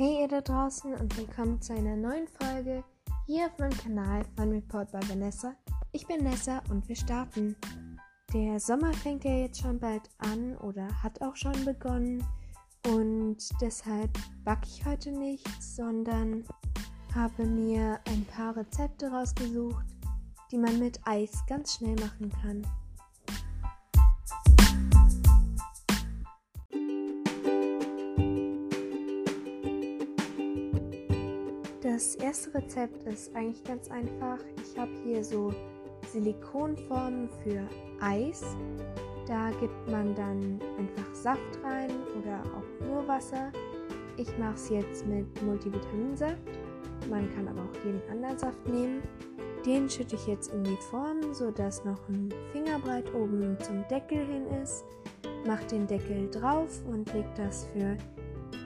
Hey ihr da draußen und willkommen zu einer neuen Folge hier auf meinem Kanal Fun Report bei Vanessa. Ich bin Nessa und wir starten. Der Sommer fängt ja jetzt schon bald an oder hat auch schon begonnen und deshalb backe ich heute nichts, sondern habe mir ein paar Rezepte rausgesucht, die man mit Eis ganz schnell machen kann. Das erste Rezept ist eigentlich ganz einfach. Ich habe hier so Silikonformen für Eis. Da gibt man dann einfach Saft rein oder auch nur Wasser. Ich mache es jetzt mit Multivitaminsaft. Man kann aber auch jeden anderen Saft nehmen. Den schütte ich jetzt in die Form, sodass noch ein Fingerbreit oben zum Deckel hin ist. Mache den Deckel drauf und lege das für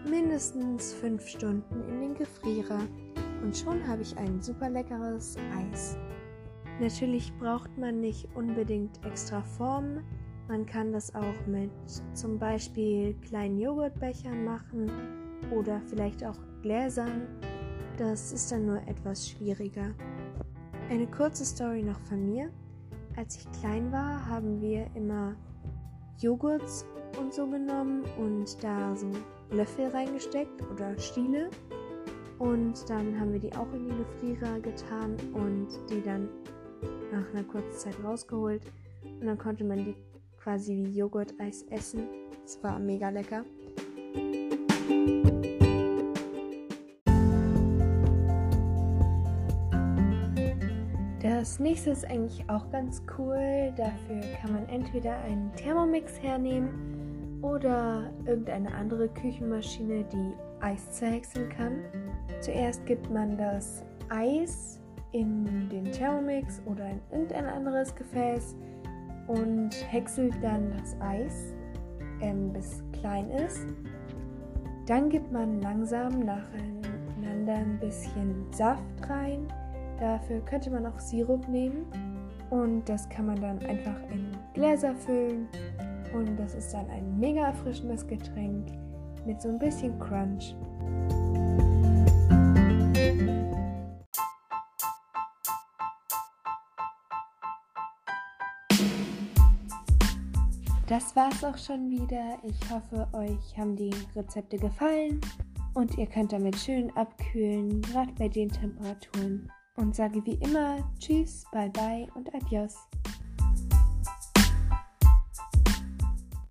mindestens 5 Stunden in den Gefrierer und schon habe ich ein super leckeres Eis. Natürlich braucht man nicht unbedingt extra Formen. Man kann das auch mit zum Beispiel kleinen Joghurtbechern machen oder vielleicht auch Gläsern. Das ist dann nur etwas schwieriger. Eine kurze Story noch von mir. Als ich klein war, haben wir immer Joghurts und so genommen und da so Löffel reingesteckt oder Stiele und dann haben wir die auch in die Gefrierer getan und die dann nach einer kurzen Zeit rausgeholt. Und dann konnte man die quasi wie Joghurt-Eis essen. Es war mega lecker. Das nächste ist eigentlich auch ganz cool. Dafür kann man entweder einen Thermomix hernehmen oder irgendeine andere Küchenmaschine, die Eis zerhäckseln kann. Zuerst gibt man das Eis in den Thermomix oder in irgendein anderes Gefäß und häckselt dann das Eis, ähm, bis klein ist. Dann gibt man langsam nacheinander ein bisschen Saft rein. Dafür könnte man auch Sirup nehmen und das kann man dann einfach in Gläser füllen und das ist dann ein mega erfrischendes Getränk mit so ein bisschen Crunch. Das war's auch schon wieder. Ich hoffe, euch haben die Rezepte gefallen und ihr könnt damit schön abkühlen, gerade bei den Temperaturen. Und sage wie immer Tschüss, Bye bye und Adios.